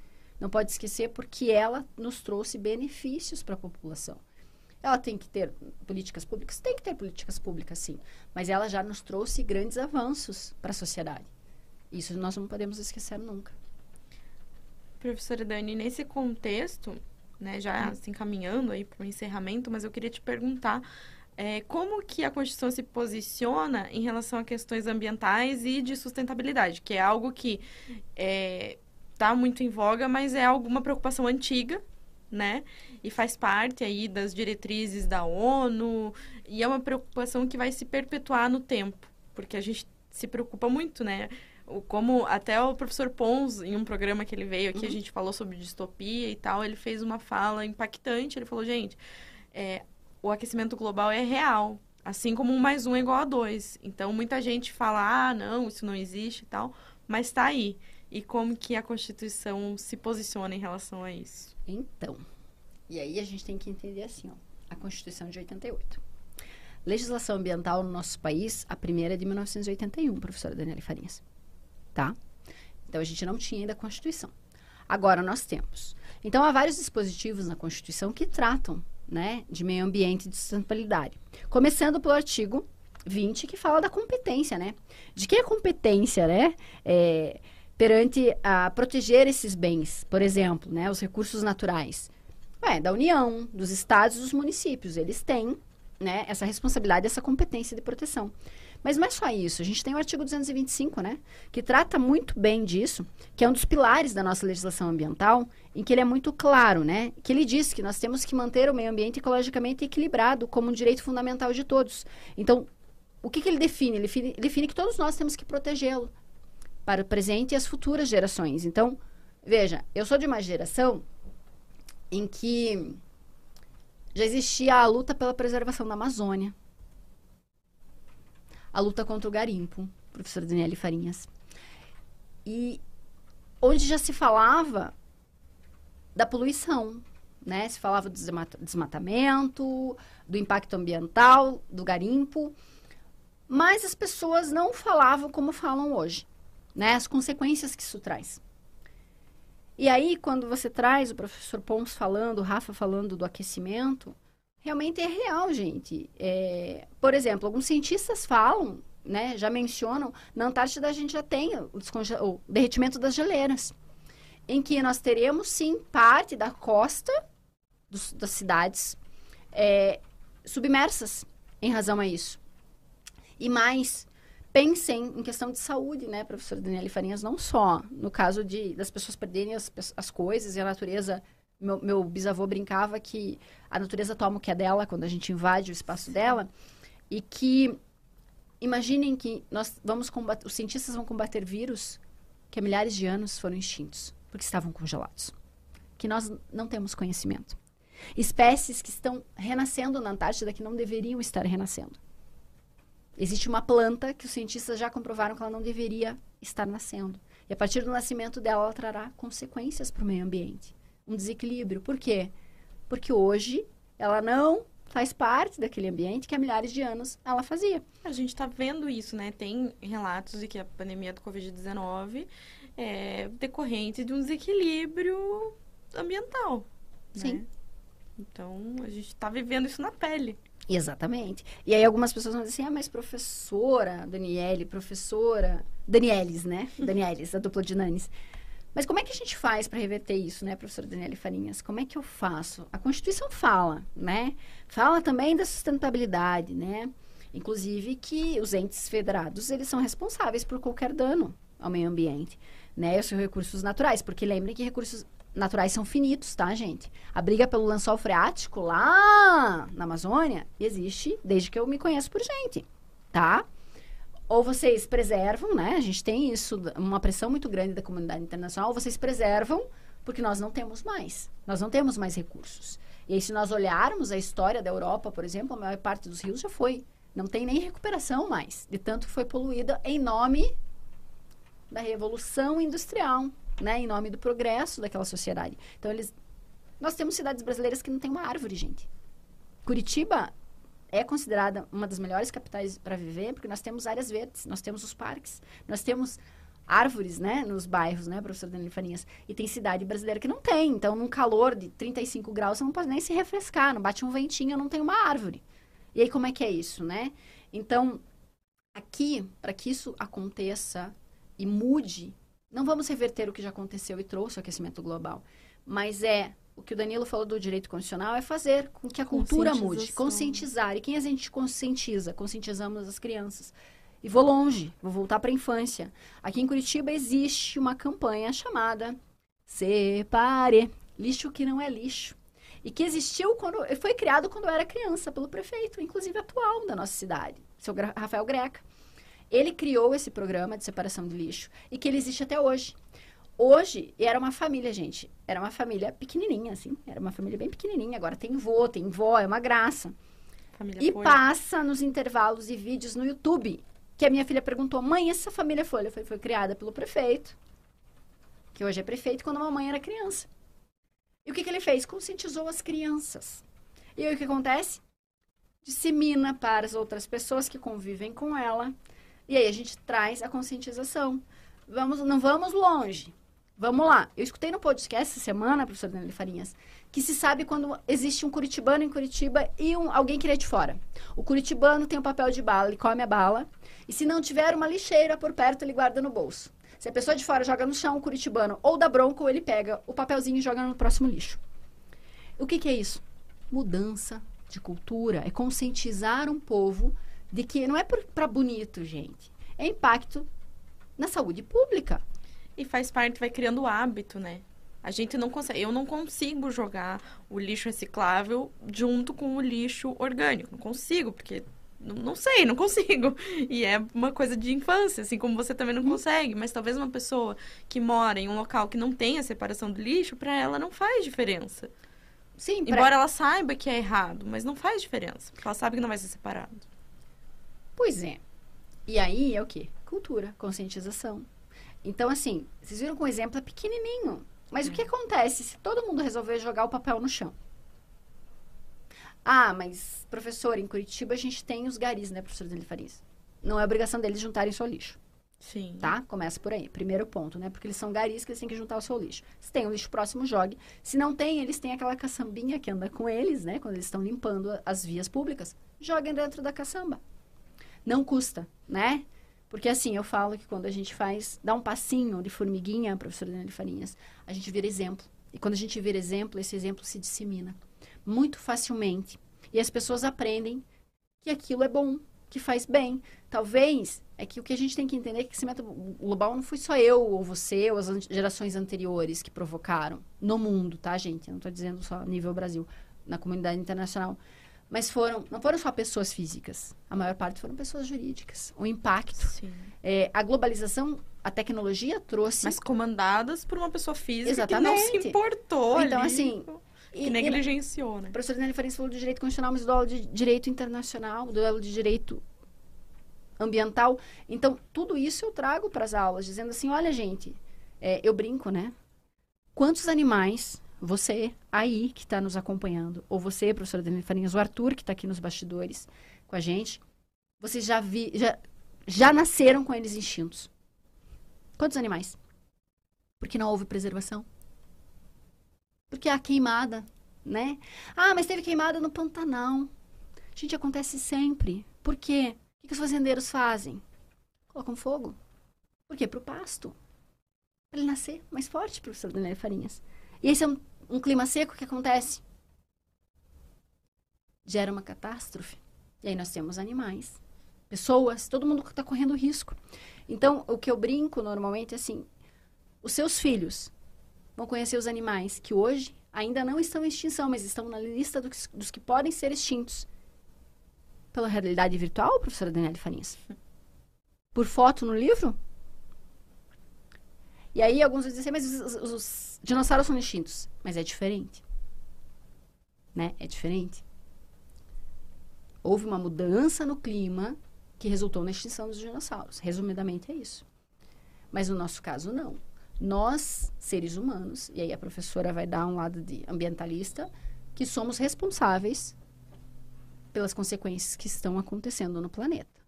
Não pode esquecer porque ela nos trouxe benefícios para a população. Ela tem que ter políticas públicas? Tem que ter políticas públicas, sim. Mas ela já nos trouxe grandes avanços para a sociedade. Isso nós não podemos esquecer nunca. Professora Dani, nesse contexto, né, já se encaminhando aí para o encerramento, mas eu queria te perguntar é, como que a Constituição se posiciona em relação a questões ambientais e de sustentabilidade, que é algo que está muito em voga, mas é alguma preocupação antiga, né? E faz parte aí das diretrizes da ONU, e é uma preocupação que vai se perpetuar no tempo, porque a gente se preocupa muito, né? Como até o professor Pons, em um programa que ele veio aqui, a gente falou sobre distopia e tal, ele fez uma fala impactante. Ele falou, gente, é, o aquecimento global é real, assim como um mais um é igual a dois. Então, muita gente fala, ah, não, isso não existe e tal, mas está aí. E como que a Constituição se posiciona em relação a isso? Então, e aí a gente tem que entender assim, ó. a Constituição de 88. Legislação ambiental no nosso país, a primeira é de 1981, professora Daniela Farinhas. Tá? Então a gente não tinha ainda a Constituição. Agora nós temos. Então há vários dispositivos na Constituição que tratam né, de meio ambiente e de sustentabilidade. Começando pelo artigo 20, que fala da competência, né? De que é competência, né? É, perante a proteger esses bens, por exemplo, né, os recursos naturais. É, da União, dos estados dos municípios. Eles têm né, essa responsabilidade, essa competência de proteção. Mas não é só isso. A gente tem o artigo 225, né, que trata muito bem disso, que é um dos pilares da nossa legislação ambiental, em que ele é muito claro, né, que ele diz que nós temos que manter o meio ambiente ecologicamente equilibrado como um direito fundamental de todos. Então, o que, que ele define? Ele define, define que todos nós temos que protegê-lo para o presente e as futuras gerações. Então, veja, eu sou de uma geração em que já existia a luta pela preservação da Amazônia, a luta contra o garimpo, professora Daniele Farinhas. E onde já se falava da poluição, né? Se falava do desmatamento, do impacto ambiental, do garimpo, mas as pessoas não falavam como falam hoje, né? As consequências que isso traz. E aí, quando você traz o professor Pons falando, o Rafa falando do aquecimento, realmente é real, gente. É, por exemplo, alguns cientistas falam, né, já mencionam, na Antártida a gente já tem o, o derretimento das geleiras, em que nós teremos, sim, parte da costa dos, das cidades é, submersas em razão a isso. E mais, pensem em questão de saúde, né, professora Daniela Farinhas, não só no caso de das pessoas perderem as, as coisas e a natureza. Meu, meu bisavô brincava que a natureza toma o que é dela quando a gente invade o espaço dela e que imaginem que nós vamos combater, os cientistas vão combater vírus que há milhares de anos foram extintos porque estavam congelados, que nós não temos conhecimento. Espécies que estão renascendo na Antártida que não deveriam estar renascendo. Existe uma planta que os cientistas já comprovaram que ela não deveria estar nascendo. E a partir do nascimento dela, ela trará consequências para o meio ambiente. Um desequilíbrio. Por quê? Porque hoje ela não faz parte daquele ambiente que há milhares de anos ela fazia. A gente está vendo isso, né? Tem relatos de que a pandemia do Covid-19 é decorrente de um desequilíbrio ambiental. Sim. Né? Então, a gente está vivendo isso na pele. Exatamente. E aí algumas pessoas vão dizer assim, ah, mas professora Daniele, professora... Danieles, né? Danieles, a dupla de Nanes. Mas como é que a gente faz para reverter isso, né, professora Daniele Farinhas? Como é que eu faço? A Constituição fala, né? Fala também da sustentabilidade, né? Inclusive que os entes federados, eles são responsáveis por qualquer dano ao meio ambiente, né? E os recursos naturais, porque lembrem que recursos naturais são finitos, tá, gente? A briga pelo lençol freático lá na Amazônia existe desde que eu me conheço por gente, tá? Ou vocês preservam, né? A gente tem isso, uma pressão muito grande da comunidade internacional, ou vocês preservam porque nós não temos mais. Nós não temos mais recursos. E aí, se nós olharmos a história da Europa, por exemplo, a maior parte dos rios já foi. Não tem nem recuperação mais, de tanto que foi poluída em nome da Revolução Industrial, né, em nome do progresso daquela sociedade. Então eles nós temos cidades brasileiras que não tem uma árvore, gente. Curitiba é considerada uma das melhores capitais para viver, porque nós temos áreas verdes, nós temos os parques, nós temos árvores, né, nos bairros, né, professor Daniel Farinhas. E tem cidade brasileira que não tem. Então, num calor de 35 graus, você não pode nem se refrescar, não bate um ventinho, não tem uma árvore. E aí, como é que é isso, né? Então, aqui, para que isso aconteça e mude não vamos reverter o que já aconteceu e trouxe o aquecimento global, mas é o que o Danilo falou do direito constitucional é fazer com que a cultura mude, conscientizar. E quem a gente conscientiza? Conscientizamos as crianças. E vou longe, vou voltar para a infância. Aqui em Curitiba existe uma campanha chamada Separe lixo que não é lixo. E que existiu quando foi criado quando eu era criança pelo prefeito, inclusive atual da nossa cidade, seu Rafael Greca. Ele criou esse programa de separação de lixo e que ele existe até hoje. Hoje, era uma família, gente. Era uma família pequenininha, assim. Era uma família bem pequenininha. Agora tem vô, tem vó, é uma graça. Família e Folha. passa nos intervalos e vídeos no YouTube. Que a minha filha perguntou, mãe, essa família Folha foi, foi criada pelo prefeito. Que hoje é prefeito, quando a mamãe era criança. E o que, que ele fez? Conscientizou as crianças. E aí o que acontece? Dissemina para as outras pessoas que convivem com ela. E aí a gente traz a conscientização. Vamos, não vamos longe. Vamos lá. Eu escutei no podcast essa semana, professor Daniel Farinhas, que se sabe quando existe um curitibano em Curitiba e um, alguém que é de fora. O curitibano tem o um papel de bala, ele come a bala. E se não tiver uma lixeira por perto, ele guarda no bolso. Se a pessoa de fora joga no chão, o curitibano ou dá bronco, ele pega o papelzinho e joga no próximo lixo. O que, que é isso? Mudança de cultura. É conscientizar um povo de que não é para bonito, gente. É impacto na saúde pública. E faz parte, vai criando hábito, né? A gente não consegue, eu não consigo jogar o lixo reciclável junto com o lixo orgânico. Não consigo, porque não, não sei, não consigo. E é uma coisa de infância, assim como você também não hum. consegue. Mas talvez uma pessoa que mora em um local que não tem a separação do lixo, para ela não faz diferença. Sim, pra... Embora ela saiba que é errado, mas não faz diferença. Porque ela sabe que não vai ser separado. Pois é. E aí é o quê? Cultura, conscientização. Então, assim, vocês viram que o exemplo é pequenininho. Mas o que acontece se todo mundo resolver jogar o papel no chão? Ah, mas, professor, em Curitiba a gente tem os garis, né, professor Dele Farias? Não é obrigação deles juntarem seu lixo. Sim. Tá? Começa por aí. Primeiro ponto, né? Porque eles são garis que eles têm que juntar o seu lixo. Se tem um lixo próximo, jogue. Se não tem, eles têm aquela caçambinha que anda com eles, né? Quando eles estão limpando as vias públicas. Joguem dentro da caçamba. Não custa, né? Porque assim, eu falo que quando a gente faz, dá um passinho de formiguinha, professora Daniela Farinhas, a gente vira exemplo. E quando a gente vira exemplo, esse exemplo se dissemina muito facilmente. E as pessoas aprendem que aquilo é bom, que faz bem. Talvez é que o que a gente tem que entender é que o aquecimento global não foi só eu ou você ou as gerações anteriores que provocaram no mundo, tá, gente? Eu não estou dizendo só nível Brasil, na comunidade internacional. Mas foram, não foram só pessoas físicas. A maior parte foram pessoas jurídicas. O impacto. É, a globalização, a tecnologia trouxe. Mas comandadas por uma pessoa física Exatamente. que não se importou. Então, ali, assim. Que negligenciou, né? A professora Nelly Farense falou de direito constitucional, mas do duelo de direito internacional, do duelo de direito ambiental. Então, tudo isso eu trago para as aulas, dizendo assim: olha, gente, é, eu brinco, né? Quantos animais você aí que está nos acompanhando, ou você, professora Daniela Farinhas, o Arthur que está aqui nos bastidores com a gente, vocês já, vi, já, já nasceram com eles instintos. Quantos animais? Porque não houve preservação. Porque a queimada, né? Ah, mas teve queimada no Pantanal. Gente, acontece sempre. Por quê? O que os fazendeiros fazem? Colocam fogo. Por quê? Para o pasto. Para ele nascer mais forte, professor Daniela Farinhas. E esse é um um clima seco, o que acontece? Gera uma catástrofe. E aí nós temos animais, pessoas, todo mundo está correndo risco. Então, o que eu brinco normalmente é assim: os seus filhos vão conhecer os animais que hoje ainda não estão em extinção, mas estão na lista dos, dos que podem ser extintos. Pela realidade virtual, professora Daniela Farinhas? Por foto no livro? E aí alguns dizem assim, mas os, os, os dinossauros são extintos. Mas é diferente. Né? É diferente. Houve uma mudança no clima que resultou na extinção dos dinossauros. Resumidamente é isso. Mas no nosso caso, não. Nós, seres humanos, e aí a professora vai dar um lado de ambientalista, que somos responsáveis pelas consequências que estão acontecendo no planeta.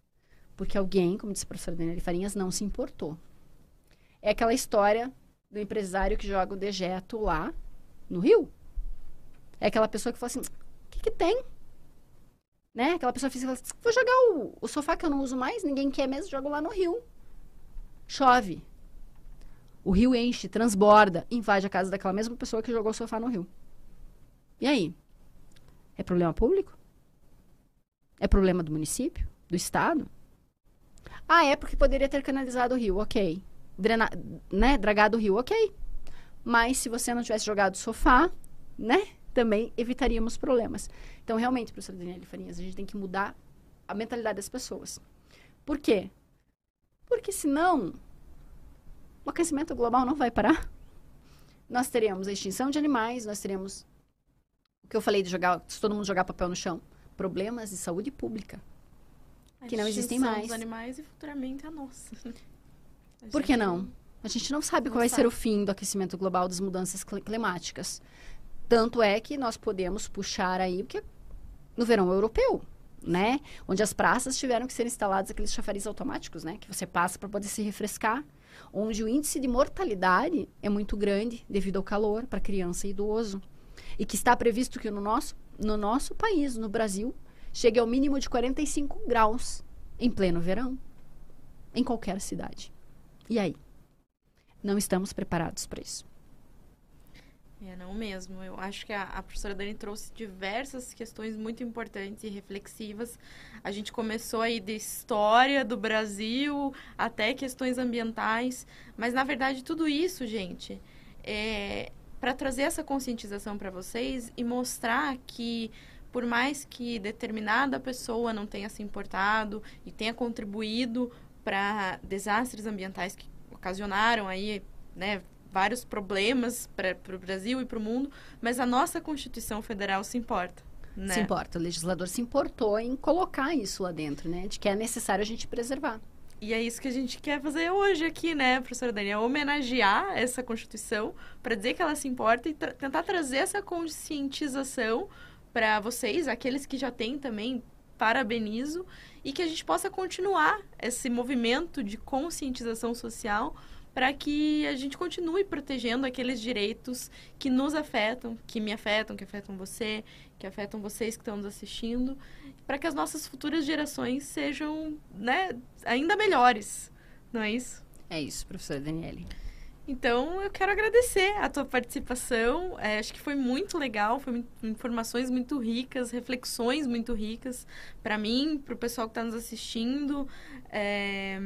Porque alguém, como disse a professora Daniela Farinhas, não se importou. É aquela história do empresário que joga o dejeto lá no rio. É aquela pessoa que fala assim: o que, que tem? Né? Aquela pessoa física fala assim, vou jogar o, o sofá que eu não uso mais, ninguém quer mesmo, jogo lá no rio. Chove. O rio enche, transborda, invade a casa daquela mesma pessoa que jogou o sofá no rio. E aí? É problema público? É problema do município? Do estado? Ah, é porque poderia ter canalizado o rio, ok drena, né, dragado o rio, ok. Mas se você não tivesse jogado sofá, né, também evitaríamos problemas. Então, realmente, professora Daniela Farinhas, a gente tem que mudar a mentalidade das pessoas. Por quê? Porque senão o aquecimento global não vai parar. Nós teremos a extinção de animais, nós teremos o que eu falei de jogar, se todo mundo jogar papel no chão, problemas de saúde pública a que não existem mais. Dos animais e futuramente a nossa. Por que não? A gente não sabe não qual vai sabe. ser o fim do aquecimento global das mudanças climáticas. Tanto é que nós podemos puxar aí, porque no verão europeu, né? Onde as praças tiveram que ser instalados aqueles chafariz automáticos, né? Que você passa para poder se refrescar. Onde o índice de mortalidade é muito grande devido ao calor para criança e idoso. E que está previsto que no nosso, no nosso país, no Brasil, chegue ao mínimo de 45 graus em pleno verão. Em qualquer cidade. E aí? Não estamos preparados para isso. É, não mesmo. Eu acho que a, a, professora Dani trouxe diversas questões muito importantes e reflexivas. A gente começou aí de história do Brasil até questões ambientais, mas na verdade tudo isso, gente, é para trazer essa conscientização para vocês e mostrar que por mais que determinada pessoa não tenha se importado e tenha contribuído para desastres ambientais que ocasionaram aí, né, vários problemas para o Brasil e para o mundo, mas a nossa Constituição Federal se importa. Né? Se importa. O legislador se importou em colocar isso lá dentro, né? De que é necessário a gente preservar. E é isso que a gente quer fazer hoje aqui, né, professora Daniela? Homenagear essa Constituição para dizer que ela se importa e tra tentar trazer essa conscientização para vocês, aqueles que já têm também, parabenizo, e que a gente possa continuar esse movimento de conscientização social para que a gente continue protegendo aqueles direitos que nos afetam, que me afetam, que afetam você, que afetam vocês que estão nos assistindo, para que as nossas futuras gerações sejam né, ainda melhores. Não é isso? É isso, professora Daniele. Então, eu quero agradecer a tua participação. É, acho que foi muito legal, foi informações muito ricas, reflexões muito ricas para mim, para o pessoal que está nos assistindo. É,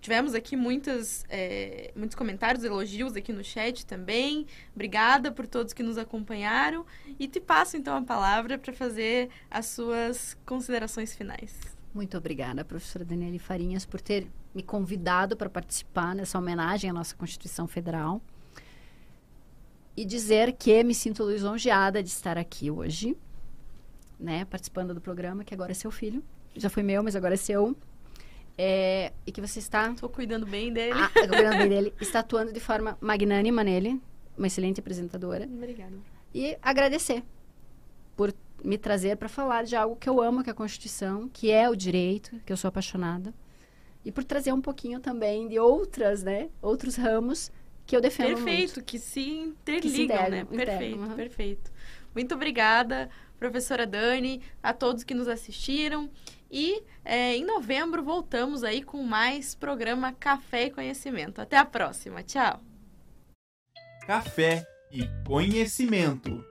tivemos aqui muitas, é, muitos comentários, elogios aqui no chat também. Obrigada por todos que nos acompanharam. E te passo então a palavra para fazer as suas considerações finais. Muito obrigada, professora Daniele Farinhas, por ter me convidado para participar nessa homenagem à nossa Constituição Federal. E dizer que me sinto lisonjeada de estar aqui hoje, né, participando do programa, que agora é seu filho. Já foi meu, mas agora é seu é, e que você está... Estou cuidando bem dele. Ah, cuidando bem dele. Está atuando de forma magnânima nele. Uma excelente apresentadora. Obrigada. E agradecer por me trazer para falar de algo que eu amo, que é a Constituição, que é o direito, que eu sou apaixonada. E por trazer um pouquinho também de outras, né? Outros ramos que eu defendo Perfeito, muito. que se interligam, que se né? Integram, perfeito, uhum. perfeito. Muito obrigada, professora Dani, a todos que nos assistiram. E é, em novembro voltamos aí com mais programa Café e Conhecimento. Até a próxima. Tchau. Café e Conhecimento.